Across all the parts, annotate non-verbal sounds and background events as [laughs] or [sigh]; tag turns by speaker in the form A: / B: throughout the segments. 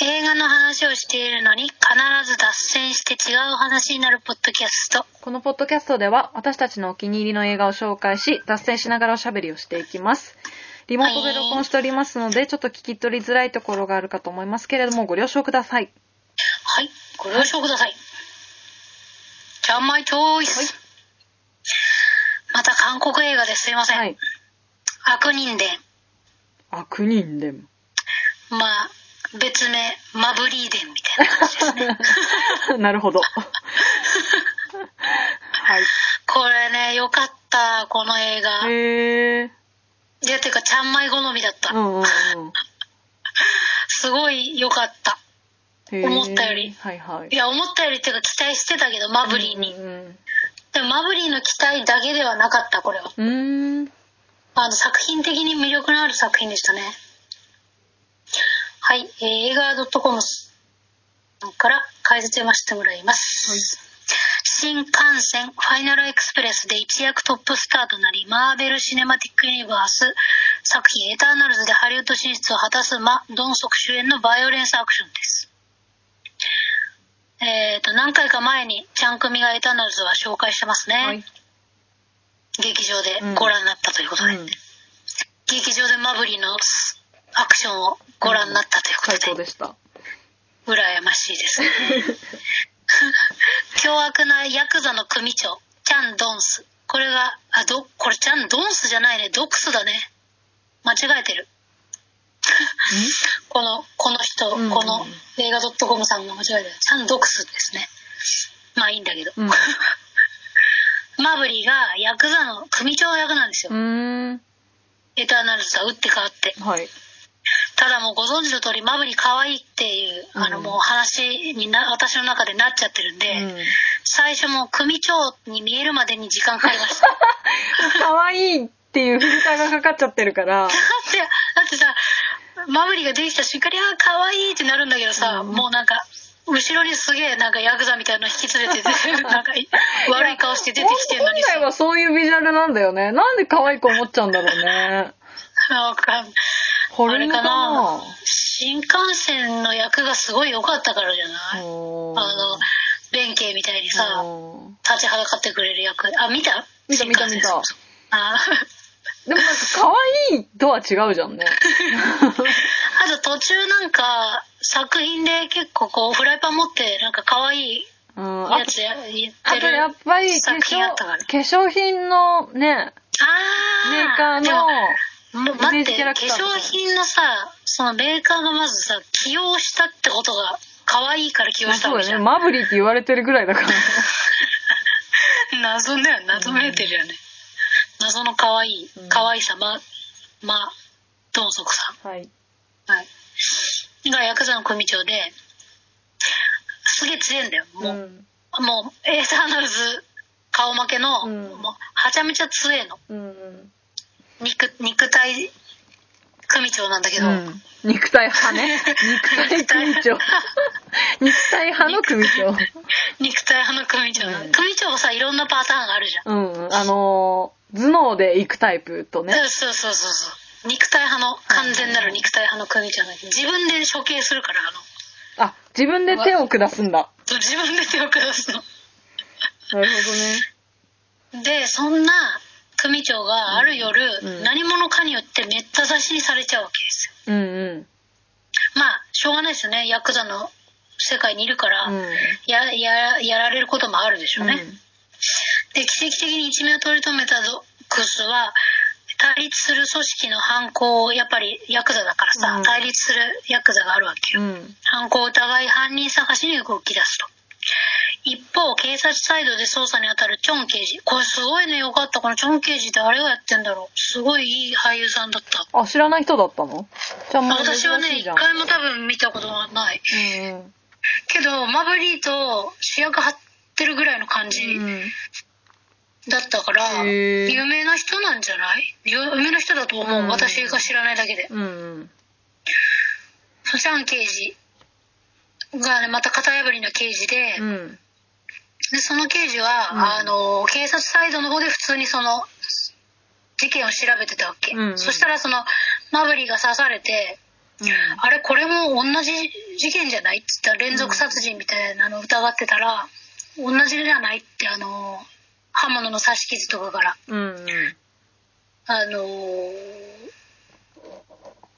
A: 映画の話をしているのに必ず脱線して違う話になるポッドキャスト。
B: このポッドキャストでは私たちのお気に入りの映画を紹介し、脱線しながらおしゃべりをしていきます。リモートで録音しておりますので、ちょっと聞き取りづらいところがあるかと思いますけれども、ご了承ください。
A: はい、ご了承ください。じゃんまいチョイス。また韓国映画ですいません。
B: はい。
A: 悪人伝。
B: 悪人でも。
A: まあ、別名、マブリー伝みたいな感じですね。[laughs]
B: なるほど。[laughs] はい。
A: これね、よかった、この映画。い
B: へえ。
A: や、てか、ちゃんまい好みだった。
B: うんうんうん。[laughs]
A: すごい良かった。思ったより
B: はいはい
A: い。や、思ったよりっていうか期待してたけど、マブリーに。
B: うんうん
A: でも、マブリーの期待だけではなかった、これは。
B: うん。
A: あの、作品的に魅力のある作品でしたね。はい、えー、映画 .com から解説読ませてもらいます。
B: はい
A: 新幹線ファイナルエクスプレスで一躍トップスターとなり、マーベル・シネマティック・ユニバース作品エターナルズでハリウッド進出を果たすマ・ドンソク主演のバイオレンスアクションです。えっ、と、何回か前にちゃん組がエターナルズは紹介してますね。
B: はい。
A: 劇場でご覧になったということで。
B: うん
A: 劇場でマブリのアクションをご覧になったというこ
B: 最
A: とで、
B: 高でした。
A: 羨ましいですね。[laughs] 凶悪なヤクザの組長、チャン・ドンス。これが、あ、ど、これチャン・ドンスじゃないね、ドクスだね。間違えてる。[laughs] この、この人、
B: うん
A: この映画 .com さんが間違えてる。チャン・ドクスですね。まあいいんだけど。
B: うん。[laughs]
A: マブリがヤクザの組長役なんですよ。エターナルズとは打って変わって。
B: はい。
A: ただもうご存知の通り、マブリ可愛いっていう、
B: うん
A: あのもう話にな、私の中でなっちゃってるんで、
B: うん。
A: 最初もう組長に見えるまでに時間かかりました。[laughs]
B: 可愛いっていうフィルターがかかっちゃってるから。[laughs]
A: だって、だってさ、マブリが出てきた瞬間に、あー可愛いってなるんだけどさ、
B: うん
A: もうなんか、後ろにすげえなんかヤクザみたいなの引き連れてて、[laughs] なんか悪い顔して出てきてんのにさ
B: 本来はそういうビジュアルなんだよね。なんで可愛く思っちゃうんだろうね。
A: わかんない
B: これか
A: な？
B: な
A: 新幹線の役がすごい良かったからじゃない？あの、弁慶みたいにさ、立ちはだかってくれる役。あ、見た？
B: 見た見た見た。
A: あ。
B: でもなんか可愛いとは違うじゃんね。[laughs]
A: あと途中なんか、作品で結構こう、フライパン持って、なんか可愛いやつや言ってる。
B: やっぱり化
A: 作品あ
B: 粧化粧品のね、
A: あ
B: メーカーの
A: 待って、化粧品のさ、そのメーカーがまずさ、起用したってことが、可愛いから起用。したわけじゃん。
B: マブリって言われてるぐらいだから。[laughs]
A: 謎だよ、謎めいてるよね。謎の可愛い、
B: うん
A: 可愛さ、ま、ま、ドンソクさん。
B: はい。
A: はい。がヤクザの組長で、すげえ強いんだよ。もう、
B: ん。
A: もう、エーターナルズ顔負けの、
B: うん
A: もう、はちゃめちゃ強えの。
B: うんうん。
A: 肉、肉体組長なんだけど、
B: うん。肉体派ね。肉体組長。[laughs] 肉体派の組長。
A: 肉体派の組長
B: うん
A: 組長もさ、いろんなパターンがあるじゃん。
B: うん。あのー、頭脳で行くタイプとね。
A: うんそうそうそうそう。肉体派の、完全なる肉体派の組長だけど、自分で処刑するから、あの、
B: あ、自分で手を下すんだ。
A: そう自分で手を下すの。
B: なるほどね。
A: で、そんな組長がある夜、
B: うん
A: 何者かによってめった刺しにされちゃうわけですよ。
B: うんうん。
A: まあ、しょうがないですよね。ヤクザの世界にいるから、
B: うん。
A: や、や、やられることもあるでしょうね。
B: うん
A: で、奇跡的に一命を取り留めたゾクスは、対立する組織の犯行を、やっぱりヤクザだからさ、
B: うん
A: 対立するヤクザがあるわけよ。
B: うん。
A: 犯行を疑い犯人探しに動き出すと。一方、警察サイドで捜査に当たるチョン刑事。これすごいね、よかった。このチョン刑事誰がやってんだろう。すごいいい俳優さんだった。
B: あ、知らない人だったの？じゃ
A: 私はね、一。回も多分見たことがない。
B: うん
A: けど、マブリーと主役張ってるぐらいの感じ
B: うん。うん。
A: だったから、有名な人なんじゃない？有名な人だと思う。
B: うん
A: 私が知らないだけで。
B: うんうん。
A: チャン刑事がね、また型破りな刑事で、
B: うん。
A: で、その刑事は、
B: うん。
A: あの、警察サイドの方で普通にその、事件を調べてたわけ。
B: うんうん。
A: そしたらその、マブリが刺されて、あれこれも同じ事件じゃないって言ったら連続殺人みたいなの疑ってたら、同じじゃないってあの刃物の刺し傷とかから
B: うんうん。
A: あの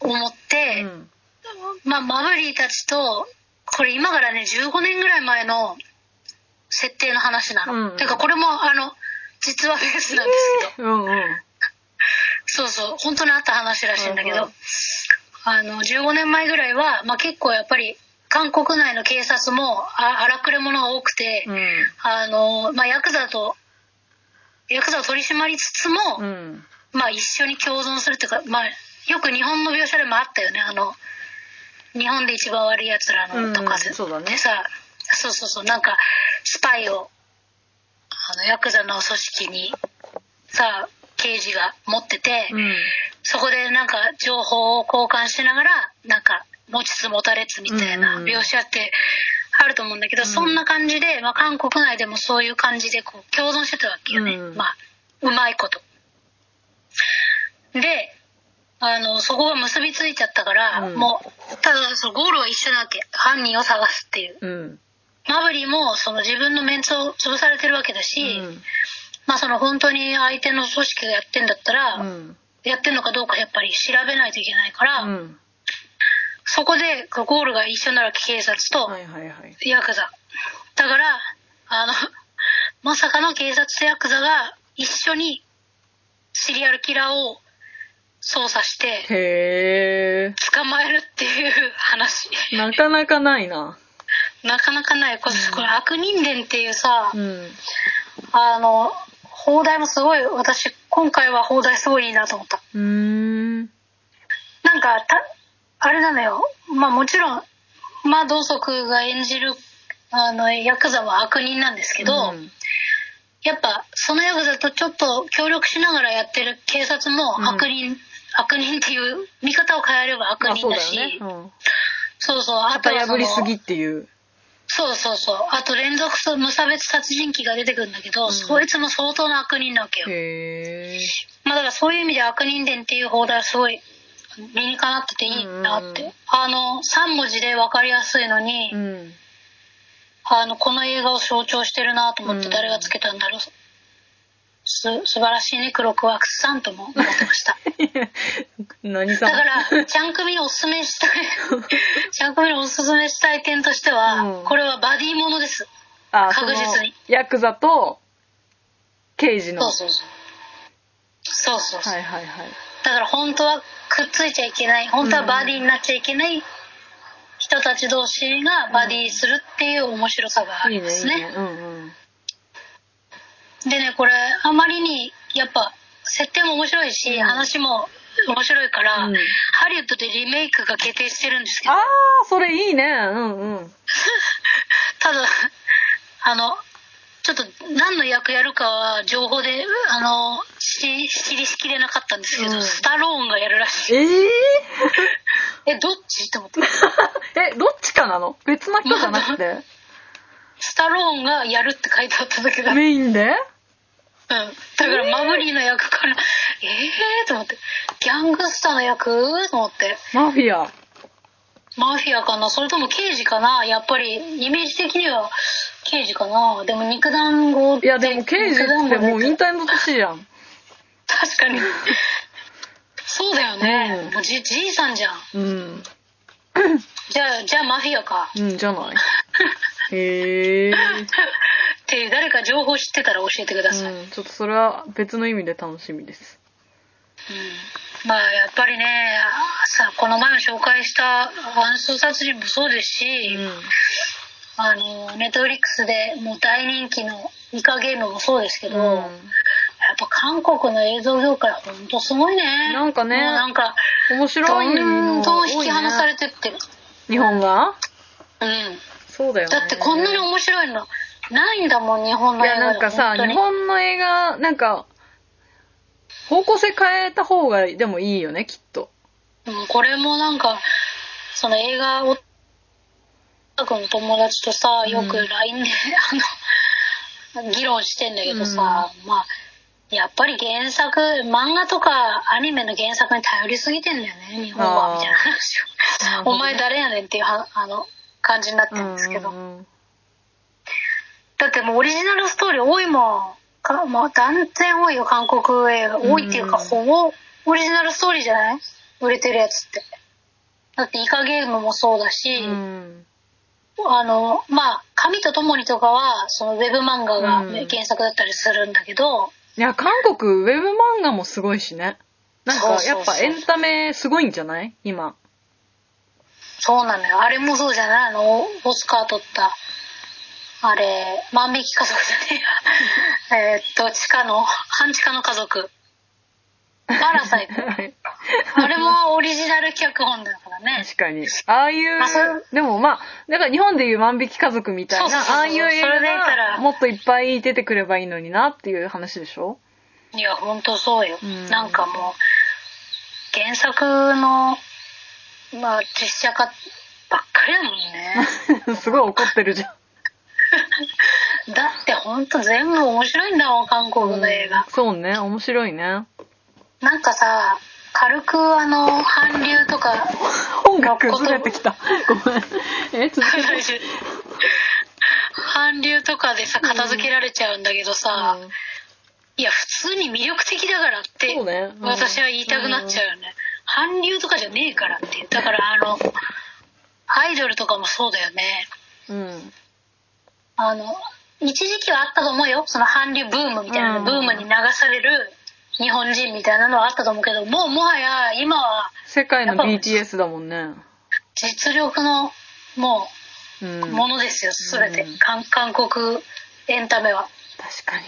A: 思って、
B: うん。
A: まあマブリーたちとこれ今からね15年ぐらい前の設定の話なの。
B: うん。うん
A: てかこれもあの実話ベースなんですけど。
B: うんうん。
A: そうそう。本当にあった話らしいんだけど、
B: うんうん。
A: あの15年前ぐらいは、まあ、結構やっぱり韓国内の警察もあ荒くれ者が多くて、
B: うん。
A: あのまあ、ヤクザとヤクザを取り締まりつつも、
B: うん。
A: まあ、一緒に共存するっていうか、まあ、よく日本の描写でもあったよね。あの日本で一番悪いやつらのとかで,、
B: うん。そうだね。
A: でさそうそうそう。なんかスパイをあのヤクザの組織にさ刑事が持ってて、
B: うん。
A: そこでなんか情報を交換しながらなんか持ちつ持たれつみたいな
B: うん。うん
A: 描写ってあると思うんだけど、そんな感じで、まあ、韓国内でもそういう感じでこう共存してたわけよね、
B: うん。
A: まあうまいこと。であのそこが結びついちゃったから、
B: うん。
A: もうただそのゴールは一緒なわけ。犯人を探すっていう。
B: うん
A: マブリもその自分のメンツを潰されてるわけだし、
B: うん。
A: まあその本当に相手の組織がやってんだったら、
B: うん。
A: やってんのかどうかやっぱり調べないといけないから、
B: うん。
A: そこでゴールが一緒になるわけ警察と。
B: はいはいはい。
A: ヤクザ。だからあのまさかの警察とヤクザが一緒にシリアルキラーを捜査して捕まえるっていう話。[laughs]
B: なかなかないな
A: なかなかない。これこれ悪人伝っていうさ
B: うん。
A: あの放題もすごい私今回は放題すごいいいなと思った。
B: うーん。
A: なんかたあれなのよ。まあもちろんまあ同族が演じるあのヤクザは悪人なんですけど、
B: うん。
A: やっぱそのヤクザとちょっと協力しながらやってる警察も
B: うん。
A: 悪人、悪人っていう見方を変えれば悪
B: まあそうだ
A: 人だし、
B: よね。うん。
A: そうそう。あと
B: 型
A: は
B: 破りすぎっていう
A: そうそうそう。あと連続無差別殺人鬼が出てくるんだけど、
B: うん。
A: そいつも相当な悪人なわけよ、
B: へえ
A: まあだからそういう意味で悪人伝っていう放題はすごい理にかなってていいなって、
B: うん
A: あの3文字で分かりやすいのに、
B: うん。
A: あのこの映画を象徴してるなと思って
B: うん。
A: 誰がつけたんだろう、す素晴らしいねクロックワークスさんとも思ってました。[laughs]
B: 何さ
A: だからちゃん組におすすめしたい。[laughs] ちゃん組におすすめしたい点としては、
B: うん。
A: これはバディものです。
B: あ
A: 確実に。
B: ヤクザと刑事の。
A: そうそうそう。そうそうそう、
B: はいはいはい。
A: だから本当はくっついちゃいけない。本当はバディになっちゃいけない人たち同士がバディするっていう面白さがあ
B: いいね。い
A: りますね
B: いね。うんうん
A: でねこれあまりにやっぱ設定も面白いし、
B: うん。
A: 話も面白いから、
B: うん。
A: ハリウッドでリメイクが決定してるんですけど。
B: ああそれいいね。うんうん。[laughs]
A: ただあのちょっと何の役やるかは情報であの知知りしきれなかったんですけど、
B: うん。
A: スタローンがやるらしい。
B: え [laughs] え
A: えどっちって思って [laughs]
B: えどっちかなの？別の人じゃなくて？
A: スタローンがやるって書いてあっただけだ。
B: メインで？
A: うん、だからマブリーの役からええー、と思って。ギャングスターの役？と思って。
B: マフィア。
A: マフィアかな？それとも刑事かな？やっぱりイメージ的には刑事かな？でも肉団子
B: いやでも刑事ってもう引退の年じゃん。[laughs]
A: 確かに。そうだよね、
B: うん。
A: もうじじいさんじゃん。
B: うん。
A: じゃあじゃあマフィアか。
B: うんじゃない。[laughs] へえ
A: っていう誰か情報知ってたら教えてください、うん
B: うんちょっとそれは別の意味で楽しみです。
A: まあやっぱりねさこの前も紹介した暗殺殺人もそうですし、
B: うん。
A: あのネットフリックスでもう大人気のイカゲームもそうですけど、
B: うん。
A: やっぱ韓国の映像業界ほんとすごいね。
B: なんかね
A: なんか
B: 面白
A: ど
B: いの
A: んどん引き離されてってる、
B: 日本が？
A: うん。
B: そうだよね。
A: だってこんなに面白いのないんだもん日本
B: いや
A: の映画。
B: なんかさ日本の映画なんか方向性変えた方がでもいいよねきっと。
A: うん、これもなんかその映画をの友達とさよく
B: うん
A: LINE で、[laughs] あの議論してんだけどさ、まあやっぱり原作漫画とかアニメの原作に頼りすぎてんだよね日本はみたいな話を。[laughs] お前誰やねんっていうはあの感じになってるんですけど、
B: うんうんうん
A: だってもうオリジナルストーリー多いもん。かもう断然多いよ韓国映画。多いっていうか、
B: うん。
A: ほぼオリジナルストーリーじゃない？売れてるやつって。だってイカゲームもそうだし、
B: うん。
A: あのまあ「神と共に」とかはそのウェブ漫画が
B: うん。
A: 原作だったりするんだけど、
B: いや、韓国ウェブ漫画もすごいしね。なんか、
A: そうそうそう
B: やっぱエンタメすごいんじゃない？今。
A: そうなのよ。あれもそうじゃない？あのオスカー取ったあれ万引き家族じゃね。[laughs] えっと地下の半地下の家族。パラサイトあれもオリジナル脚本だからね。
B: 確かに。ああいうでもまあ、だから日本でいう万引き家族みたいな、
A: そうそうそう
B: ああいう映画
A: ら。
B: がもっといっぱい出てくればいいのになっていう話でしょ？
A: いやほんとそうよ、
B: うん。
A: なんかもう原作のまあ実写化ばっかりだもんね。[laughs]
B: すごい怒ってるじゃん。[laughs]
A: だってほんと全部面白いんだもん韓国の映画、
B: そうね、面白いね。
A: なんかさ軽くあの韓流とか
B: 音楽ずれてきた。ごめん。え、続けて。[laughs]
A: 韓流とかでさ片付けられちゃうんだけどさ、
B: うん
A: いや普通に魅力的だからって
B: ねうん
A: 私は言いたくなっちゃうよね、韓流とかじゃねえからってだからあのアイドルとかもそうだよね
B: うん。
A: あの一時期はあったと思うよその韓流ブームみたいな、
B: うん
A: ブームに流される日本人みたいなのはあったと思うけどもうもはや今は
B: 世界の BTS だもんね。
A: 実力のも
B: うん。
A: うものですよ全て、
B: うん
A: 韓韓国エンタメは
B: 確かに。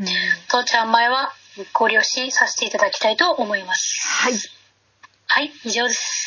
B: うん
A: とちゃん前はご了承させていただきたいと思います
B: はい。
A: はい以上です